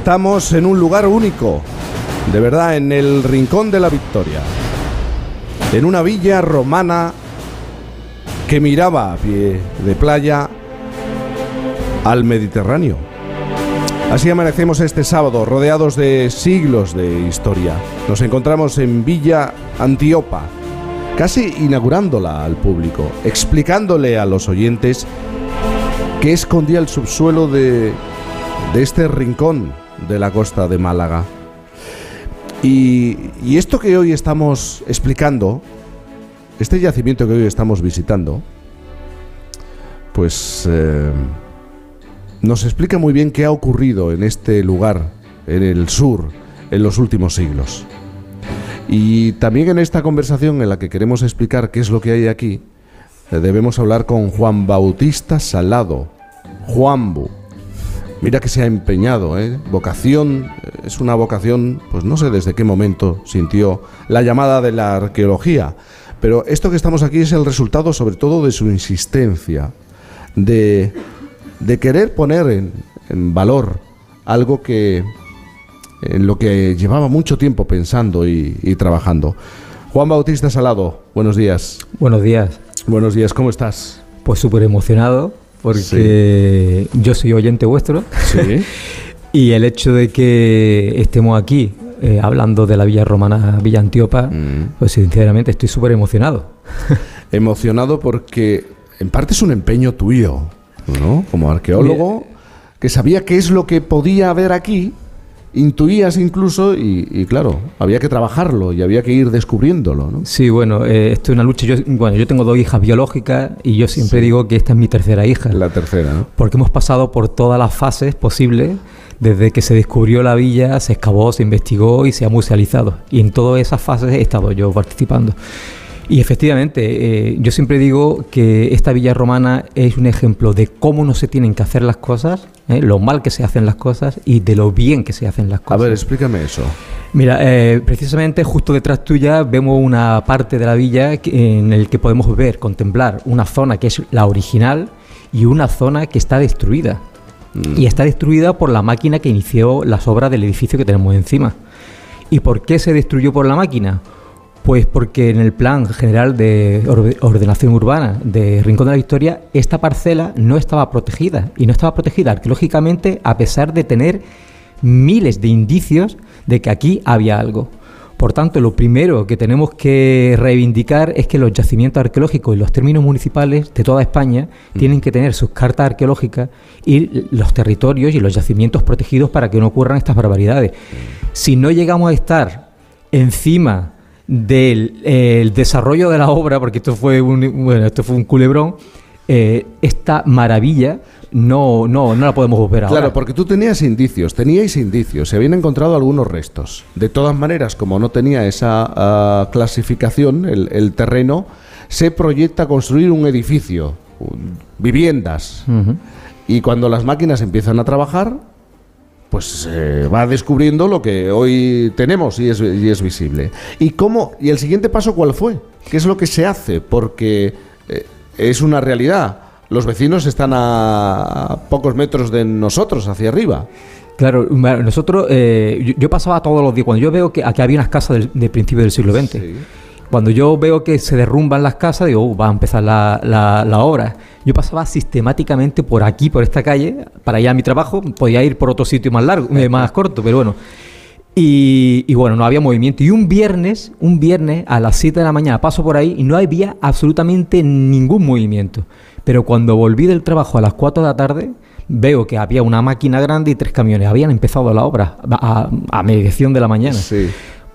Estamos en un lugar único, de verdad, en el Rincón de la Victoria, en una villa romana que miraba a pie de playa al Mediterráneo. Así amanecemos este sábado, rodeados de siglos de historia. Nos encontramos en Villa Antiopa, casi inaugurándola al público, explicándole a los oyentes qué escondía el subsuelo de, de este rincón de la costa de Málaga. Y, esto que hoy estamos explicando, este yacimiento que hoy estamos visitando, pues eh, nos explica muy bien qué ha ocurrido en este lugar, en el sur, en los últimos siglos. Y también en esta conversación en la que queremos explicar qué es lo que hay aquí, eh, debemos hablar con Juan Bautista Salado, Juanbu. Mira que se ha empeñado, ¿eh? Vocación, eh, es una vocación, pues no sé desde qué momento sintió la llamada de la arqueología, pero esto que estamos aquí es el resultado sobre todo de su insistencia, de de querer poner en, en valor algo que en lo que llevaba mucho tiempo pensando y, y trabajando. Juan Bautista Salado, buenos días. Buenos días. Buenos días, ¿cómo estás? Pues súper emocionado porque yo soy oyente vuestro Sí. y el hecho de que estemos aquí eh, hablando de la villa romana Villa Antiopa, Mm. pues sinceramente estoy súper emocionado. Emocionado porque en parte es un empeño tuyo, ¿no? Como arqueólogo, que sabía qué es lo que podía haber aquí, intuías incluso, y, y claro, había que trabajarlo y había que ir descubriéndolo, ¿no? Sí, bueno, eh, esto es una lucha. Yo, bueno, yo tengo dos hijas biológicas y yo siempre digo que esta es mi tercera hija. La tercera, ¿no? Porque hemos pasado por todas las fases posibles, desde que se descubrió la villa, se excavó, se investigó y se ha musealizado. Y en todas esas fases he estado yo participando. Y efectivamente, eh, yo siempre digo que esta villa romana es un ejemplo de cómo no se tienen que hacer las cosas, eh, lo mal que se hacen las cosas y de lo bien que se hacen las A cosas. ver, explícame eso. Mira, eh, precisamente justo detrás tuya vemos una parte de la villa en el que podemos ver, contemplar una zona que es la original y una zona que está destruida. Y está destruida por la máquina que inició las obras del edificio que tenemos encima. ¿Y por qué se destruyó por la máquina? Pues porque en el plan general de orde- ordenación urbana de Rincón de la Victoria, esta parcela no estaba protegida. Y no estaba protegida arqueológicamente a pesar de tener miles de indicios de que aquí había algo. Por tanto, lo primero que tenemos que reivindicar es que los yacimientos arqueológicos y los términos municipales de toda España tienen que tener sus cartas arqueológicas y los territorios y los yacimientos protegidos para que no ocurran estas barbaridades. Si no llegamos a estar encima del eh, desarrollo de la obra, porque esto fue un, bueno, esto fue un culebrón, eh, esta maravilla no, no, no la podemos ver ahora. Claro, porque tú tenías indicios, teníais indicios, se habían encontrado algunos restos. De todas maneras, como no tenía esa ah, clasificación, el, el terreno, se proyecta construir un edificio, un- viviendas. Y cuando las máquinas empiezan a trabajar, pues se va descubriendo lo que hoy tenemos y es, y es visible. ¿Y cómo? ¿Y el siguiente paso cuál fue? ¿Qué es lo que se hace? Porque eh, es una realidad. Los vecinos están a pocos metros de nosotros, hacia arriba. Claro, nosotros, eh, yo, yo pasaba todos los días, cuando yo veo que aquí había unas casas del, de principio del siglo XX, Sí. Cuando yo veo que se derrumban las casas, digo, "Uh, va a empezar la, la- la obra. Yo pasaba sistemáticamente por aquí, por esta calle, para ir a mi trabajo, podía ir por otro sitio más largo, eh, más corto, pero bueno. Y, y bueno, no había movimiento. Y un viernes, un viernes a las 7 de la mañana paso por ahí y no había absolutamente ningún movimiento. Pero cuando volví del trabajo a las 4 de la tarde, veo que había una máquina grande y tres camiones. Habían empezado la obra a, a mediación de la mañana. Sí.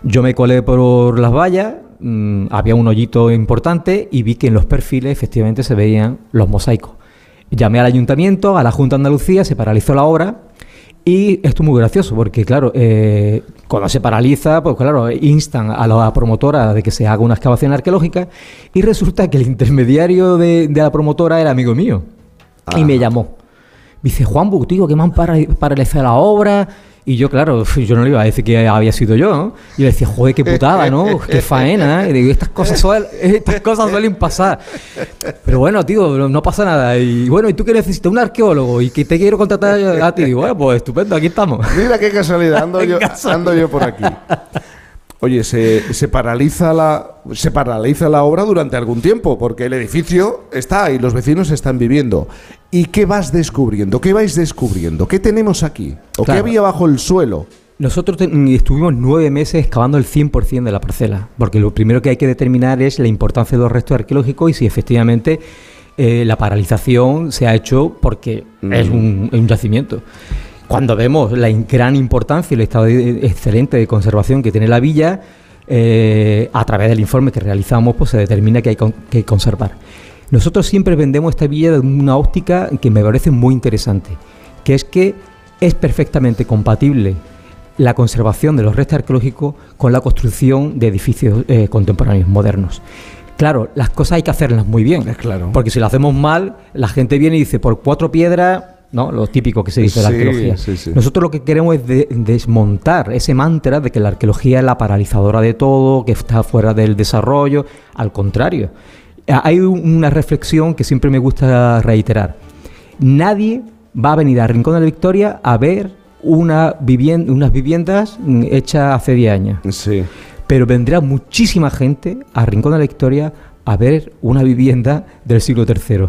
Yo me colé por las vallas, mm, había un hoyito importante y vi que en los perfiles efectivamente se veían los mosaicos. Llamé al ayuntamiento, a la Junta de Andalucía, se paralizó la obra y esto es muy gracioso porque, claro, eh, cuando se paraliza, pues claro, instan a la promotora de que se haga una excavación arqueológica y resulta que el intermediario de, de la promotora era amigo mío y me llamó. Dice, Juan Bustigo, que me han para- paralizado la obra Y yo, claro, yo no le iba a decir que había sido yo, ¿no? Y le decía, joder, qué putada, ¿no? Qué faena, ¿eh? Y digo, estas cosas, suelen, estas cosas suelen pasar. Pero bueno, tío, no pasa nada. Y bueno, ¿y tú qué necesitas? Un arqueólogo y que te quiero contratar a ti. Y digo, bueno, pues estupendo, aquí estamos. Mira qué casualidad, ando, yo, ando yo por aquí. Oye, se, se, paraliza la, se paraliza la obra durante algún tiempo, porque el edificio está y los vecinos están viviendo. ¿Y qué vas descubriendo? ¿Qué vais descubriendo? ¿Qué tenemos aquí? ¿O qué había bajo el suelo? Nosotros estuvimos nueve meses excavando el 100% de la parcela, porque lo primero que hay que determinar es la importancia de los restos arqueológicos y si efectivamente eh, la paralización se ha hecho porque es un, un yacimiento. Cuando vemos la gran importancia y el estado excelente de conservación que tiene la villa, eh, a través del informe que realizamos, pues se determina que hay que conservar. Nosotros siempre vendemos esta villa de una óptica que me parece muy interesante, que es que es perfectamente compatible la conservación de los restos arqueológicos con la construcción de edificios eh, contemporáneos, modernos. Claro, las cosas hay que hacerlas muy bien, claro. porque si lo hacemos mal, la gente viene y dice, por cuatro piedras ¿no? Lo típico que se dice de la arqueología. Nosotros lo que queremos es desmontar ese mantra de que la arqueología es la paralizadora de todo, que está fuera del desarrollo. Al contrario, hay una reflexión que siempre me gusta reiterar. Nadie va a venir a Rincón de la Victoria a ver una vivienda, unas viviendas hechas hace 10 años. Pero vendrá muchísima gente a Rincón de la Victoria a ver una vivienda del siglo III.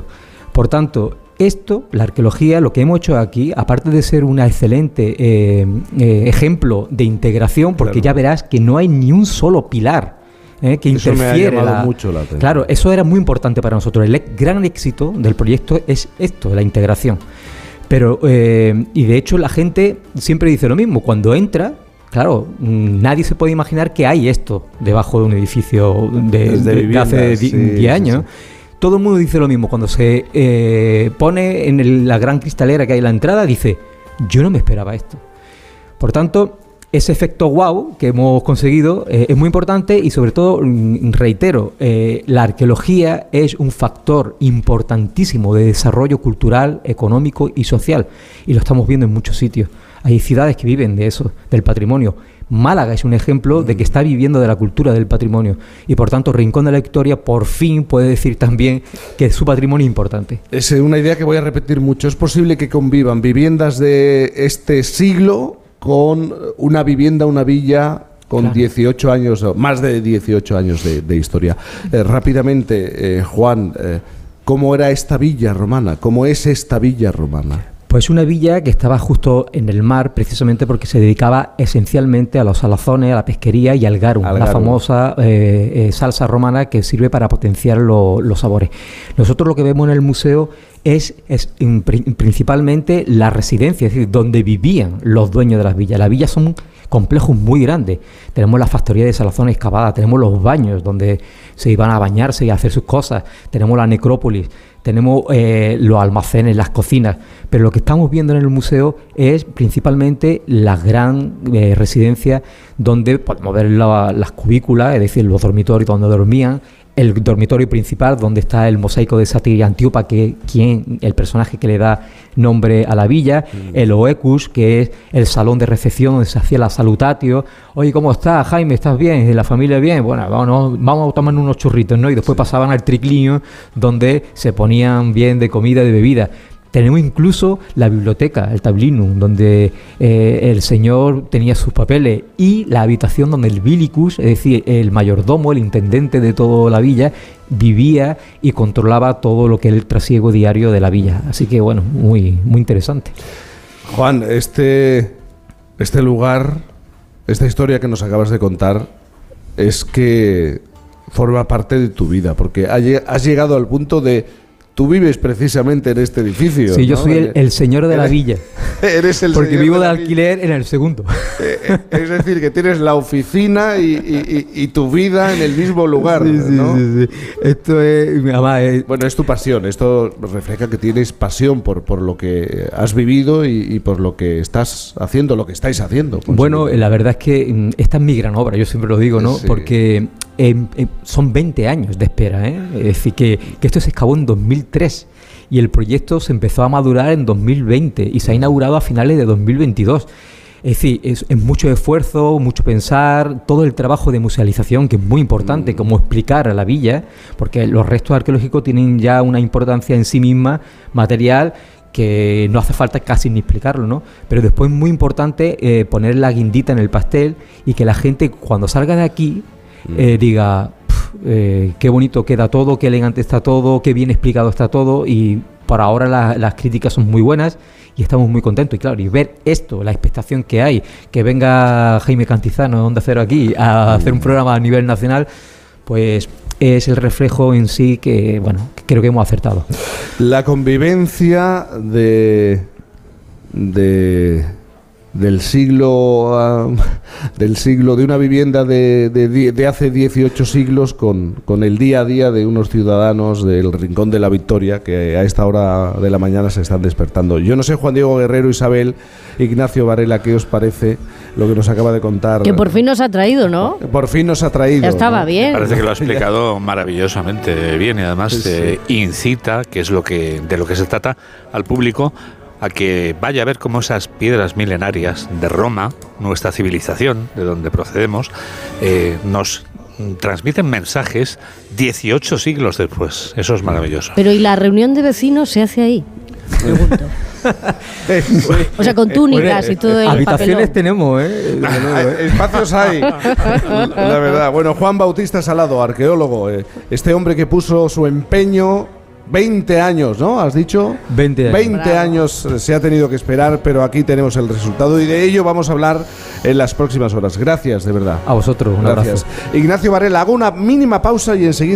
Por tanto, esto, la arqueología, lo que hemos hecho aquí, aparte de ser un excelente eh, eh, ejemplo de integración, porque ya verás que no hay ni un solo pilar eh, que eso interfiere. Me ha mucho la atención. Claro, eso era muy importante para nosotros. El gran éxito del proyecto es esto, la integración. Pero, y de hecho, la gente siempre dice lo mismo. Cuando entra, claro, mm, nadie se puede imaginar que hay esto debajo de un edificio de, hace 10 años todo el mundo dice lo mismo. Cuando se eh, pone en la gran cristalera que hay en la entrada, dice, yo no me esperaba esto. Por tanto, ese efecto wow que hemos conseguido eh, es muy importante y sobre todo, mm, reitero, eh, la arqueología es un factor importantísimo de desarrollo cultural, económico y social. Y lo estamos viendo en muchos sitios. Hay ciudades que viven de eso, del patrimonio. Málaga es un ejemplo de que está viviendo de la cultura del patrimonio y por tanto Rincón de la Victoria por fin puede decir también que su patrimonio es importante. Es una idea que voy a repetir mucho. Es posible que convivan viviendas de este siglo con una vivienda, una villa con 18 años, más de 18 años de, historia. Eh, rápidamente, eh, Juan, eh, ¿cómo era esta villa romana? ¿Cómo es esta villa romana? Pues una villa que estaba justo en el mar, precisamente porque se dedicaba esencialmente a los salazones, a la pesquería y al garum, la famosa eh, eh, salsa romana que sirve para potenciar los sabores. Nosotros lo que vemos en el museo es, es principalmente la residencia, es decir, donde vivían los dueños de las villas. Las villas son complejos muy grandes. Tenemos la factoría de salazones excavada, tenemos los baños donde se iban a bañarse y a hacer sus cosas, tenemos la necrópolis, tenemos eh, los almacenes, las cocinas, pero lo que estamos viendo en el museo es principalmente la gran eh, residencia donde podemos ver las cubículas, es decir, los dormitorios donde dormían, el dormitorio principal donde está el mosaico de Satir y Antíopa, que quien, el personaje que le da nombre a la villa, mm. el Oecus, que es el salón de recepción donde se hacía la salutatio. Oye, ¿cómo estás, Jaime? ¿Estás bien? ¿La familia bien? Bueno, vamos, vamos a tomar unos churritos, ¿no? Y después pasaban al triclinio donde se ponían bien de comida y de bebida. Tenemos incluso la biblioteca, el tablinum, donde eh, el señor tenía sus papeles y la habitación donde el bilicus, es decir, el mayordomo, el intendente de toda la villa, vivía y controlaba todo lo que es el trasiego diario de la villa. Así que bueno, muy, muy interesante. Juan, este, este lugar, esta historia que nos acabas de contar, es que forma parte de tu vida, porque has llegado al punto de Tú vives precisamente en este edificio. Sí, yo soy el, señor de la villa. Eres el Porque vivo de, alquiler en el segundo. Eh, eh, es decir, que tienes la oficina y, tu vida en el mismo lugar. Sí, sí, sí, Esto es, Bueno, es tu pasión. Esto refleja que tienes pasión por, por lo que has vivido y, por lo que estás haciendo, lo que estáis haciendo. Bueno, la verdad es que mm, esta es mi gran obra, yo siempre lo digo, ¿no? Porque son 20 años de espera. ¿eh? Es decir, que, esto se excavó en 2003 y el proyecto se empezó a madurar en 2020 y se ha inaugurado a finales de 2022. Es Es decir, es, es mucho esfuerzo, mucho pensar, todo el trabajo de musealización, que es muy importante, Mm. como explicar a la villa, porque los restos arqueológicos tienen ya una importancia en sí misma, material, que no hace falta casi ni explicarlo, ¿no? Pero después es muy importante eh, poner la guindita en el pastel y que la gente cuando salga de aquí eh, diga, "Pf, eh, qué bonito queda todo, qué elegante está todo, qué bien explicado está todo y por ahora la- las críticas son muy buenas y estamos muy contentos y claro, y ver esto, la expectación que hay, que venga Jaime Cantizano de Onda Cero aquí a hacer un programa a nivel nacional, pues es el reflejo en sí que, bueno, creo que hemos acertado. La convivencia de, de del siglo ah, del siglo de una vivienda de, de de hace 18 siglos con, con el día a día de unos ciudadanos del rincón de la Victoria que a esta hora de la mañana se están despertando. Yo no sé Juan Diego Guerrero, Isabel, Ignacio Varela, ¿qué os parece lo que nos acaba de contar? Que por fin nos ha traído, ¿no? Por fin nos ha traído. Ya estaba ¿no? bien. Parece que lo ha explicado maravillosamente bien y además Sí, sí. eh, incita, que es lo que de lo que se trata, al público a que vaya a ver cómo esas piedras milenarias de Roma, nuestra civilización, de donde procedemos, eh, nos transmiten mensajes 18 siglos después. Eso es maravilloso. Pero ¿y la reunión de vecinos se hace ahí? Pregunto. O sea, con túnicas y todo el Habitaciones papelón. tenemos, ¿eh? Hay- Espacios hay. La verdad. Bueno, Juan Bautista Salado, arqueólogo. eh, Este hombre que puso su empeño 20 años, ¿no? ¿Has dicho? 20 años. 20 Bravo. años eh, se ha tenido que esperar, pero aquí tenemos el resultado y de ello vamos a hablar en las próximas horas. Gracias, de verdad. A vosotros, un Gracias. abrazo. Ignacio Varela, hago una mínima pausa y enseguida.